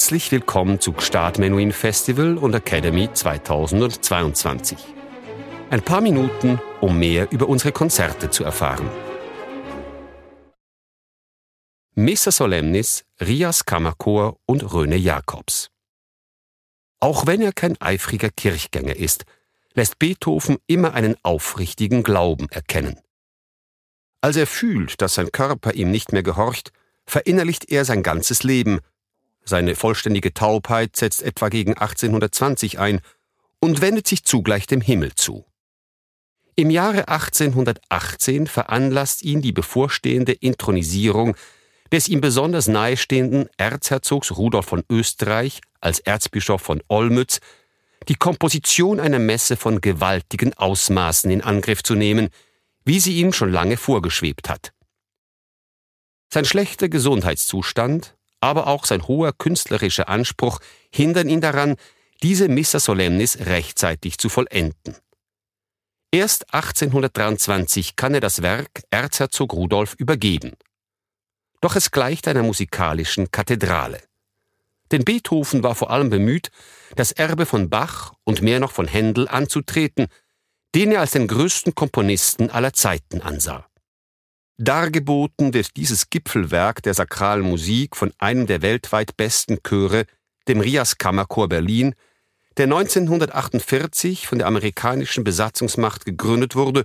Herzlich willkommen zu Gstaad Menuhin Festival und Academy 2022. Ein paar Minuten, um mehr über unsere Konzerte zu erfahren. Missa Solemnis, Rias Kammerchor und Röne Jakobs. Auch wenn er kein eifriger Kirchgänger ist, lässt Beethoven immer einen aufrichtigen Glauben erkennen. Als er fühlt, dass sein Körper ihm nicht mehr gehorcht, verinnerlicht er sein ganzes Leben. Seine vollständige Taubheit setzt etwa gegen 1820 ein und wendet sich zugleich dem Himmel zu. Im Jahre 1818 veranlasst ihn die bevorstehende Intronisierung des ihm besonders nahestehenden Erzherzogs Rudolf von Österreich als Erzbischof von Olmütz die Komposition einer Messe von gewaltigen Ausmaßen in Angriff zu nehmen, wie sie ihm schon lange vorgeschwebt hat. Sein schlechter Gesundheitszustand, aber auch sein hoher künstlerischer Anspruch hindern ihn daran, diese Missa Solemnis rechtzeitig zu vollenden. Erst 1823 kann er das Werk Erzherzog Rudolf übergeben. Doch es gleicht einer musikalischen Kathedrale. Denn Beethoven war vor allem bemüht, das Erbe von Bach und mehr noch von Händel anzutreten, den er als den größten Komponisten aller Zeiten ansah. Dargeboten wird dieses Gipfelwerk der sakralen Musik von einem der weltweit besten Chöre, dem Rias Kammerchor Berlin, der 1948 von der amerikanischen Besatzungsmacht gegründet wurde,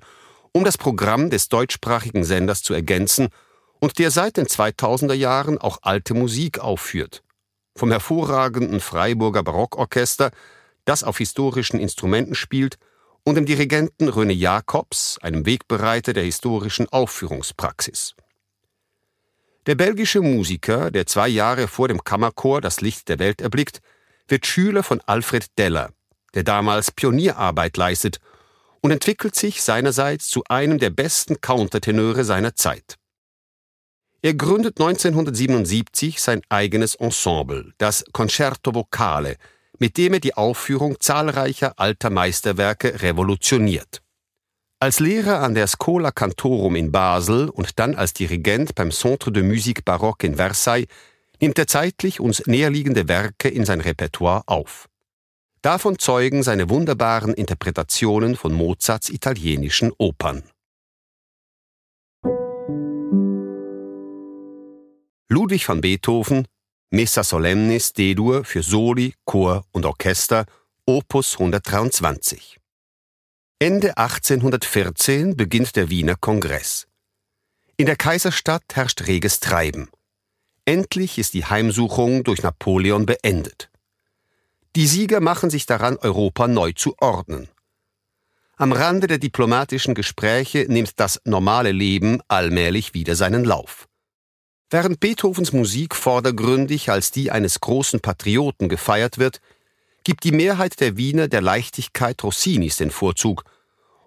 um das Programm des deutschsprachigen Senders zu ergänzen und der seit den 2000er Jahren auch alte Musik aufführt. Vom hervorragenden Freiburger Barockorchester, das auf historischen Instrumenten spielt, und dem Dirigenten Röne Jakobs, einem Wegbereiter der historischen Aufführungspraxis. Der belgische Musiker, der zwei Jahre vor dem Kammerchor das Licht der Welt erblickt, wird Schüler von Alfred Deller, der damals Pionierarbeit leistet und entwickelt sich seinerseits zu einem der besten Countertenöre seiner Zeit. Er gründet 1977 sein eigenes Ensemble, das Concerto Vocale, mit dem er die Aufführung zahlreicher alter Meisterwerke revolutioniert. Als Lehrer an der Schola Cantorum in Basel und dann als Dirigent beim Centre de Musique Baroque in Versailles nimmt er zeitlich uns näherliegende Werke in sein Repertoire auf. Davon zeugen seine wunderbaren Interpretationen von Mozarts italienischen Opern. Ludwig van Beethoven Messa Solemnis D-Dur für Soli, Chor und Orchester, Opus 123. Ende 1814 beginnt der Wiener Kongress. In der Kaiserstadt herrscht reges Treiben. Endlich ist die Heimsuchung durch Napoleon beendet. Die Sieger machen sich daran, Europa neu zu ordnen. Am Rande der diplomatischen Gespräche nimmt das normale Leben allmählich wieder seinen Lauf. Während Beethovens Musik vordergründig als die eines großen Patrioten gefeiert wird, gibt die Mehrheit der Wiener der Leichtigkeit Rossinis den Vorzug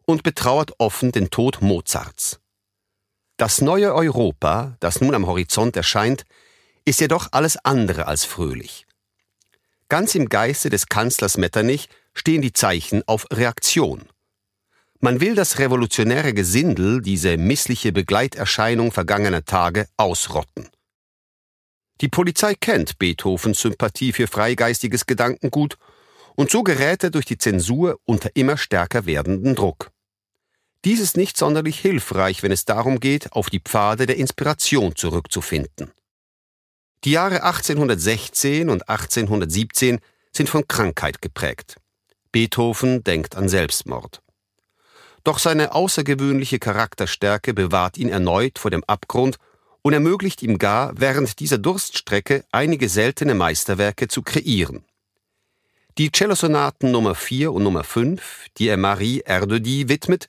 und betrauert offen den Tod Mozarts. Das neue Europa, das nun am Horizont erscheint, ist jedoch alles andere als fröhlich. Ganz im Geiste des Kanzlers Metternich stehen die Zeichen auf Reaktion. Man will das revolutionäre Gesindel, diese missliche Begleiterscheinung vergangener Tage, ausrotten. Die Polizei kennt Beethovens Sympathie für freigeistiges Gedankengut und so gerät er durch die Zensur unter immer stärker werdenden Druck. Dies ist nicht sonderlich hilfreich, wenn es darum geht, auf die Pfade der Inspiration zurückzufinden. Die Jahre 1816 und 1817 sind von Krankheit geprägt. Beethoven denkt an Selbstmord. Doch seine außergewöhnliche Charakterstärke bewahrt ihn erneut vor dem Abgrund und ermöglicht ihm gar, während dieser Durststrecke einige seltene Meisterwerke zu kreieren. Die Cellosonaten Nummer 4 und Nummer 5, die er Marie Erdödy widmet,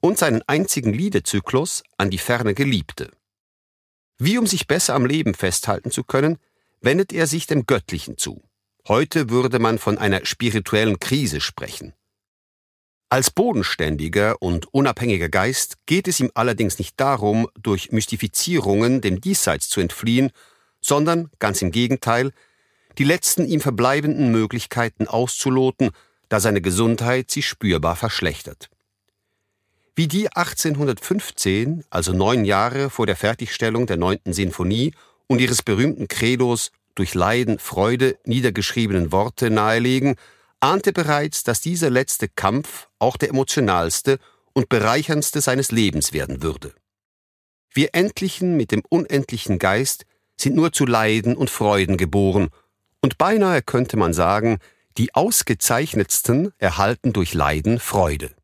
und seinen einzigen Liederzyklus an die ferne Geliebte. Wie um sich besser am Leben festhalten zu können, wendet er sich dem Göttlichen zu. Heute würde man von einer spirituellen Krise sprechen. Als bodenständiger und unabhängiger Geist geht es ihm allerdings nicht darum, durch Mystifizierungen dem Diesseits zu entfliehen, sondern, ganz im Gegenteil, die letzten ihm verbleibenden Möglichkeiten auszuloten, da seine Gesundheit sich spürbar verschlechtert. Wie die 1815, also neun Jahre vor der Fertigstellung der neunten Sinfonie und ihres berühmten Credos durch Leiden Freude niedergeschriebenen Worte nahelegen, ahnte bereits, dass dieser letzte Kampf auch der emotionalste und bereicherndste seines Lebens werden würde. Wir Endlichen mit dem unendlichen Geist sind nur zu Leiden und Freuden geboren, und beinahe könnte man sagen, die ausgezeichnetsten erhalten durch Leiden Freude.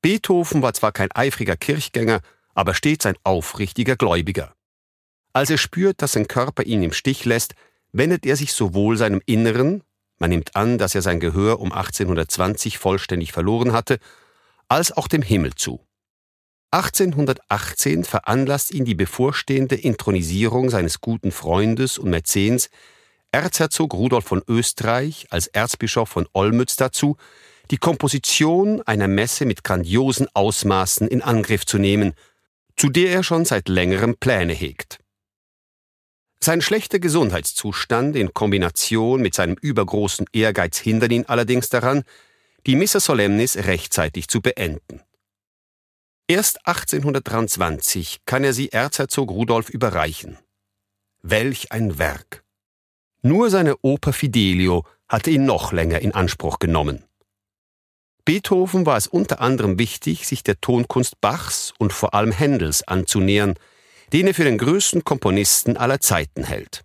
Beethoven war zwar kein eifriger Kirchgänger, aber stets ein aufrichtiger Gläubiger. Als er spürt, dass sein Körper ihn im Stich lässt, wendet er sich sowohl seinem Inneren, man nimmt an, dass er sein Gehör um 1820 vollständig verloren hatte, als auch dem Himmel zu. 1818 veranlasst ihn die bevorstehende Intronisierung seines guten Freundes und Mäzens, Erzherzog Rudolf von Österreich als Erzbischof von Olmütz dazu, die Komposition einer Messe mit grandiosen Ausmaßen in Angriff zu nehmen, zu der er schon seit längerem Pläne hegt. Sein schlechter Gesundheitszustand in Kombination mit seinem übergroßen Ehrgeiz hindern ihn allerdings daran, die Missa Solemnis rechtzeitig zu beenden. Erst 1823 kann er sie Erzherzog Rudolf überreichen. Welch ein Werk! Nur seine Oper Fidelio hatte ihn noch länger in Anspruch genommen. Beethoven war es unter anderem wichtig, sich der Tonkunst Bachs und vor allem Händels anzunähern, den er für den größten Komponisten aller Zeiten hält.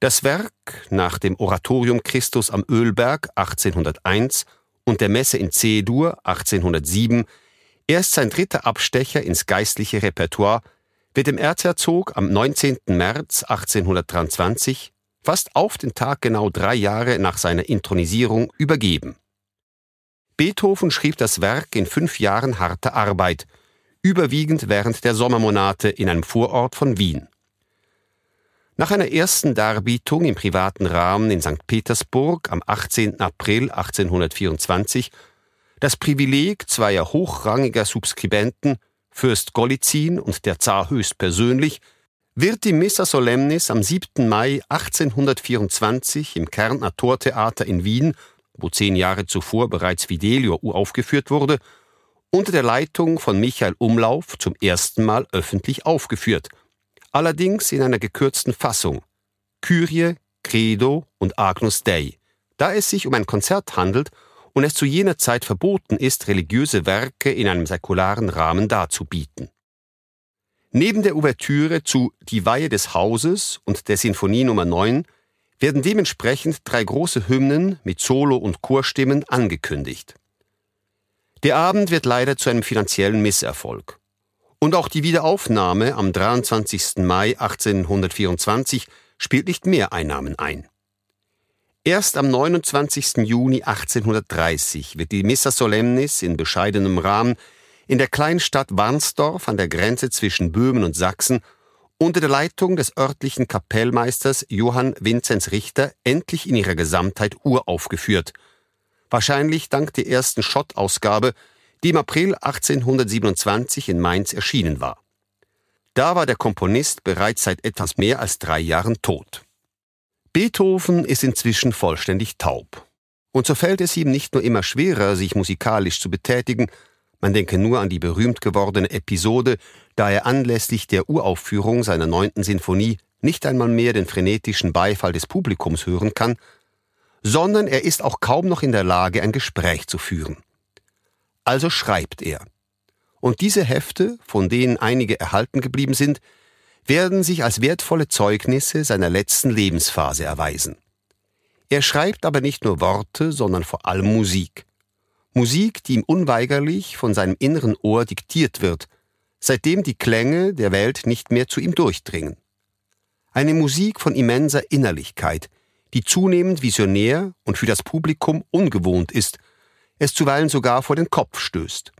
Das Werk nach dem Oratorium Christus am Ölberg 1801 und der Messe in C-Dur 1807 Erst sein dritter Abstecher ins geistliche Repertoire wird dem Erzherzog am 19. März 1823, fast auf den Tag genau drei Jahre nach seiner Intronisierung, übergeben. Beethoven schrieb das Werk in fünf Jahren harter Arbeit, überwiegend während der Sommermonate in einem Vorort von Wien. Nach einer ersten Darbietung im privaten Rahmen in St. Petersburg am 18. April 1824 das Privileg zweier hochrangiger Subskribenten, Fürst Golizin und der Zar höchstpersönlich, wird die Missa Solemnis am 7. Mai 1824 im Kärntner Tortheater in Wien, wo zehn Jahre zuvor bereits Fidelio uraufgeführt wurde, unter der Leitung von Michael Umlauf zum ersten Mal öffentlich aufgeführt, allerdings in einer gekürzten Fassung. Kyrie, Credo und Agnus Dei, da es sich um ein Konzert handelt, und es zu jener Zeit verboten ist, religiöse Werke in einem säkularen Rahmen darzubieten. Neben der Ouvertüre zu Die Weihe des Hauses und der Sinfonie Nummer 9 werden dementsprechend drei große Hymnen mit Solo- und Chorstimmen angekündigt. Der Abend wird leider zu einem finanziellen Misserfolg. Und auch die Wiederaufnahme am 23. Mai 1824 spielt nicht mehr Einnahmen ein. Erst am 29. Juni 1830 wird die Missa Solemnis in bescheidenem Rahmen in der Kleinstadt Warnsdorf an der Grenze zwischen Böhmen und Sachsen unter der Leitung des örtlichen Kapellmeisters Johann Vinzenz Richter endlich in ihrer Gesamtheit uraufgeführt. Wahrscheinlich dank der ersten Schott-Ausgabe, die im April 1827 in Mainz erschienen war. Da war der Komponist bereits seit etwas mehr als drei Jahren tot. Beethoven ist inzwischen vollständig taub. Und so fällt es ihm nicht nur immer schwerer, sich musikalisch zu betätigen, man denke nur an die berühmt gewordene Episode, da er anlässlich der Uraufführung seiner neunten Sinfonie nicht einmal mehr den frenetischen Beifall des Publikums hören kann, sondern er ist auch kaum noch in der Lage, ein Gespräch zu führen. Also schreibt er. Und diese Hefte, von denen einige erhalten geblieben sind, werden sich als wertvolle Zeugnisse seiner letzten Lebensphase erweisen. Er schreibt aber nicht nur Worte, sondern vor allem Musik. Musik, die ihm unweigerlich von seinem inneren Ohr diktiert wird, seitdem die Klänge der Welt nicht mehr zu ihm durchdringen. Eine Musik von immenser Innerlichkeit, die zunehmend visionär und für das Publikum ungewohnt ist, es zuweilen sogar vor den Kopf stößt.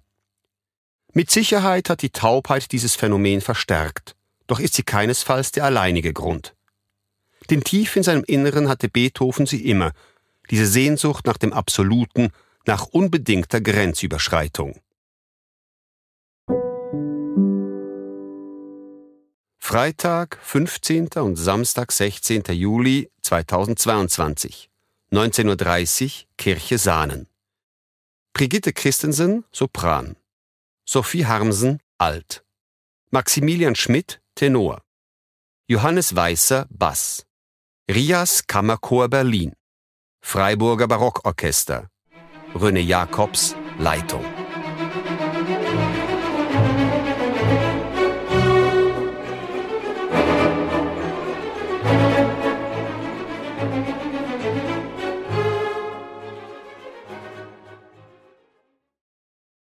Mit Sicherheit hat die Taubheit dieses Phänomen verstärkt doch ist sie keinesfalls der alleinige Grund. Denn tief in seinem Inneren hatte Beethoven sie immer, diese Sehnsucht nach dem Absoluten, nach unbedingter Grenzüberschreitung. Freitag, 15. und Samstag, 16. Juli 2022, 19.30 Uhr, Kirche Sahnen. Brigitte Christensen, Sopran. Sophie Harmsen, Alt. Maximilian Schmidt, Tenor. Johannes Weißer Bass. Rias Kammerchor Berlin. Freiburger Barockorchester. René Jacobs Leitung.